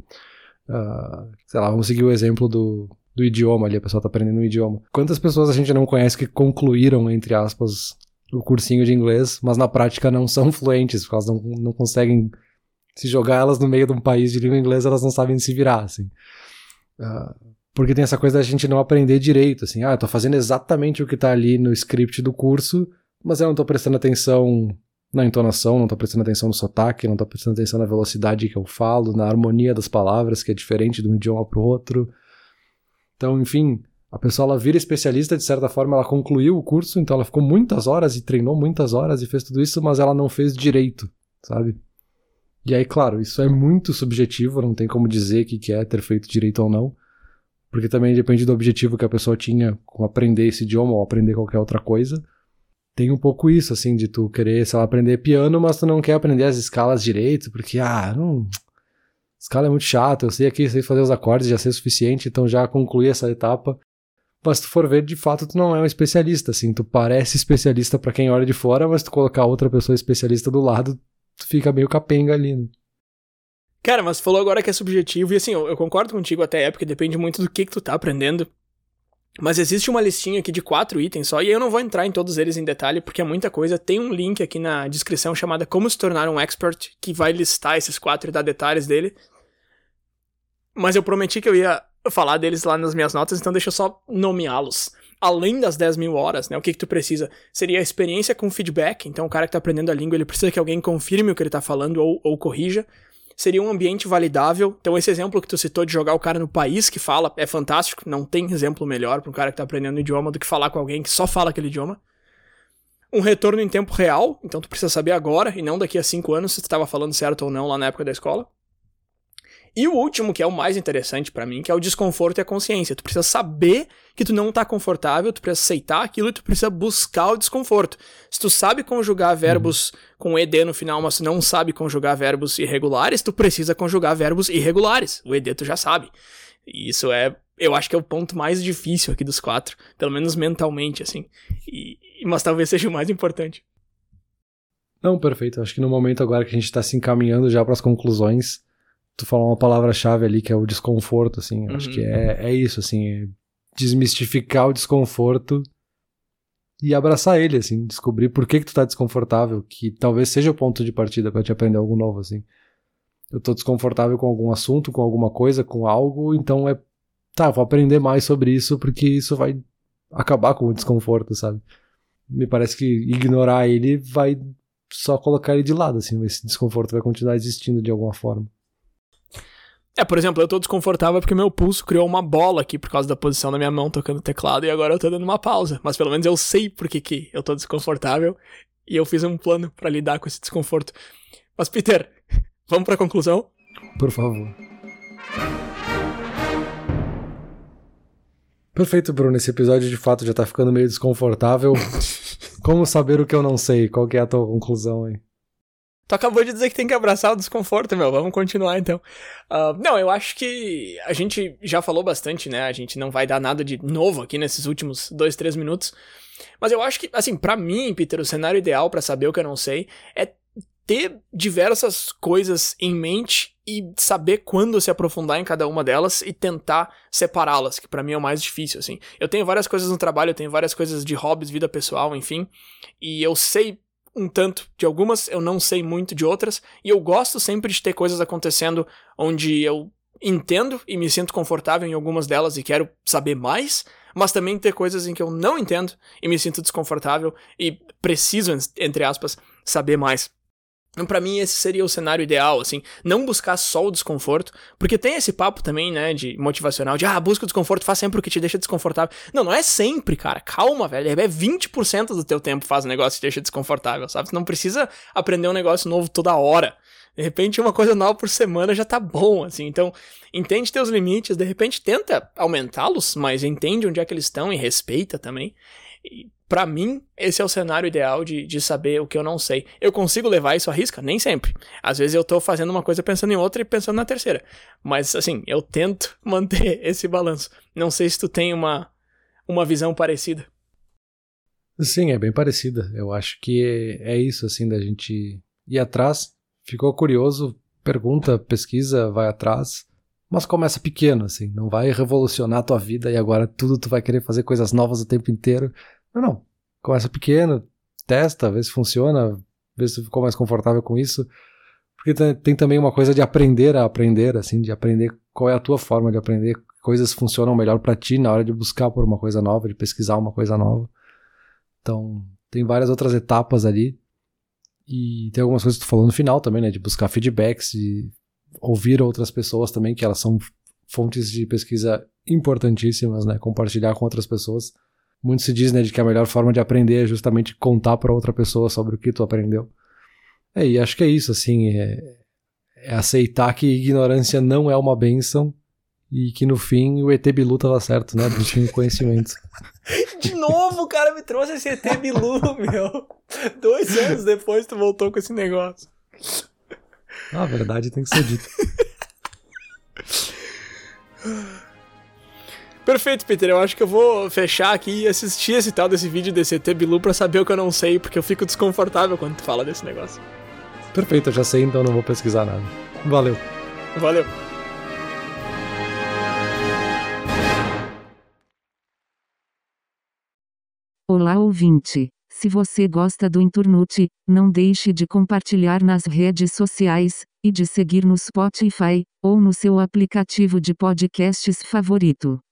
A: Uh, sei lá, vamos seguir o exemplo do, do idioma ali, a pessoa tá aprendendo um idioma. Quantas pessoas a gente não conhece que concluíram, entre aspas, o cursinho de inglês, mas na prática não são (laughs) fluentes, porque elas não, não conseguem se jogar elas no meio de um país de língua inglesa, elas não sabem se virar, assim. Uh, porque tem essa coisa da gente não aprender direito, assim, ah, eu tô fazendo exatamente o que tá ali no script do curso, mas eu não tô prestando atenção na entonação, não tô prestando atenção no sotaque, não tô prestando atenção na velocidade que eu falo, na harmonia das palavras, que é diferente de um idioma pro outro. Então, enfim, a pessoa ela vira especialista, de certa forma, ela concluiu o curso, então ela ficou muitas horas e treinou muitas horas e fez tudo isso, mas ela não fez direito, sabe? E aí, claro, isso é muito subjetivo, não tem como dizer que, que é ter feito direito ou não. Porque também depende do objetivo que a pessoa tinha com aprender esse idioma ou aprender qualquer outra coisa. Tem um pouco isso, assim, de tu querer, sei lá, aprender piano, mas tu não quer aprender as escalas direito, porque, ah, não. Escala é muito chato, eu sei aqui, sei fazer os acordes, já sei o suficiente, então já concluí essa etapa. Mas se tu for ver, de fato, tu não é um especialista, assim, tu parece especialista para quem olha de fora, mas tu colocar outra pessoa especialista do lado, tu fica meio capenga ali, né?
B: Cara, mas falou agora que é subjetivo, e assim, eu, eu concordo contigo até é, porque depende muito do que, que tu tá aprendendo. Mas existe uma listinha aqui de quatro itens só, e eu não vou entrar em todos eles em detalhe, porque é muita coisa. Tem um link aqui na descrição chamada Como se tornar um expert, que vai listar esses quatro e dar detalhes dele. Mas eu prometi que eu ia falar deles lá nas minhas notas, então deixa eu só nomeá-los. Além das 10 mil horas, né? O que, que tu precisa? Seria a experiência com feedback. Então, o cara que tá aprendendo a língua, ele precisa que alguém confirme o que ele tá falando ou, ou corrija seria um ambiente validável. Então, esse exemplo que tu citou de jogar o cara no país que fala é fantástico. Não tem exemplo melhor para um cara que tá aprendendo idioma do que falar com alguém que só fala aquele idioma. Um retorno em tempo real, então tu precisa saber agora e não daqui a cinco anos se tu estava falando certo ou não lá na época da escola. E o último, que é o mais interessante para mim, que é o desconforto e a consciência. Tu precisa saber que tu não tá confortável, tu precisa aceitar aquilo e tu precisa buscar o desconforto. Se tu sabe conjugar verbos com ed no final, mas tu não sabe conjugar verbos irregulares, tu precisa conjugar verbos irregulares. O ed tu já sabe. E isso é, eu acho que é o ponto mais difícil aqui dos quatro, pelo menos mentalmente, assim. E, mas talvez seja o mais importante.
A: Não, perfeito. Acho que no momento agora que a gente está se encaminhando já para as conclusões, tu falou uma palavra-chave ali que é o desconforto, assim. Uhum. Acho que é, é isso, assim. É desmistificar o desconforto e abraçar ele, assim. Descobrir por que, que tu tá desconfortável, que talvez seja o ponto de partida para te aprender algo novo, assim. Eu tô desconfortável com algum assunto, com alguma coisa, com algo, então é. Tá, vou aprender mais sobre isso porque isso vai acabar com o desconforto, sabe? Me parece que ignorar ele vai só colocar ele de lado, assim. Esse desconforto vai continuar existindo de alguma forma.
B: É, por exemplo, eu tô desconfortável porque meu pulso criou uma bola aqui por causa da posição da minha mão tocando teclado e agora eu tô dando uma pausa. Mas pelo menos eu sei por que, que eu tô desconfortável e eu fiz um plano para lidar com esse desconforto. Mas, Peter, (laughs) vamos pra conclusão?
A: Por favor. Perfeito, Bruno. Esse episódio de fato já tá ficando meio desconfortável. (laughs) Como saber o que eu não sei? Qual que é a tua conclusão aí?
B: Tu acabou de dizer que tem que abraçar o desconforto, meu. Vamos continuar então. Uh, não, eu acho que a gente já falou bastante, né? A gente não vai dar nada de novo aqui nesses últimos dois, três minutos. Mas eu acho que, assim, para mim, Peter, o cenário ideal para saber o que eu não sei é ter diversas coisas em mente e saber quando se aprofundar em cada uma delas e tentar separá-las, que para mim é o mais difícil, assim. Eu tenho várias coisas no trabalho, eu tenho várias coisas de hobbies, vida pessoal, enfim, e eu sei um tanto de algumas, eu não sei muito de outras, e eu gosto sempre de ter coisas acontecendo onde eu entendo e me sinto confortável em algumas delas e quero saber mais, mas também ter coisas em que eu não entendo e me sinto desconfortável e preciso, entre aspas, saber mais. Pra mim, esse seria o cenário ideal, assim, não buscar só o desconforto, porque tem esse papo também, né, de motivacional, de, ah, busca o desconforto, faz sempre o que te deixa desconfortável. Não, não é sempre, cara, calma, velho, é 20% do teu tempo faz um negócio que te deixa desconfortável, sabe? Você não precisa aprender um negócio novo toda hora. De repente, uma coisa nova por semana já tá bom, assim. Então, entende teus limites, de repente tenta aumentá-los, mas entende onde é que eles estão e respeita também. E para mim, esse é o cenário ideal de, de saber o que eu não sei. Eu consigo levar isso à risca? Nem sempre. Às vezes eu tô fazendo uma coisa pensando em outra e pensando na terceira. Mas, assim, eu tento (laughs) manter esse balanço. Não sei se tu tem uma, uma visão parecida.
A: Sim, é bem parecida. Eu acho que é isso, assim, da gente ir atrás. Ficou curioso, pergunta, pesquisa, vai atrás. Mas começa pequeno, assim. Não vai revolucionar a tua vida e agora tudo tu vai querer fazer coisas novas o tempo inteiro não, não. Começa pequeno, testa, vê se funciona, vê se ficou mais confortável com isso. Porque tem, tem, também uma coisa de aprender a aprender, assim, de aprender qual é a tua forma de aprender, coisas funcionam melhor para ti na hora de buscar por uma coisa nova, de pesquisar uma coisa nova. Então, tem várias outras etapas ali. E tem algumas coisas que tu falou no final também, né, de buscar feedbacks, de ouvir outras pessoas também, que elas são fontes de pesquisa importantíssimas, né, compartilhar com outras pessoas muito se diz, né, de que a melhor forma de aprender é justamente contar para outra pessoa sobre o que tu aprendeu. É, e acho que é isso, assim, é, é aceitar que ignorância não é uma benção e que no fim o ET Bilu tava certo, né? Do tinha conhecimento. (laughs)
B: De novo, o cara me trouxe esse ET Bilu, (laughs) meu. Dois anos depois tu voltou com esse negócio.
A: Ah, a verdade tem que ser dita. (laughs)
B: Perfeito, Peter. Eu acho que eu vou fechar aqui e assistir esse tal desse vídeo desse ET Bilu pra saber o que eu não sei, porque eu fico desconfortável quando tu fala desse negócio.
A: Perfeito, eu já sei, então não vou pesquisar nada. Valeu.
B: Valeu.
C: Olá, ouvinte. Se você gosta do Inturnute, não deixe de compartilhar nas redes sociais e de seguir no Spotify ou no seu aplicativo de podcasts favorito.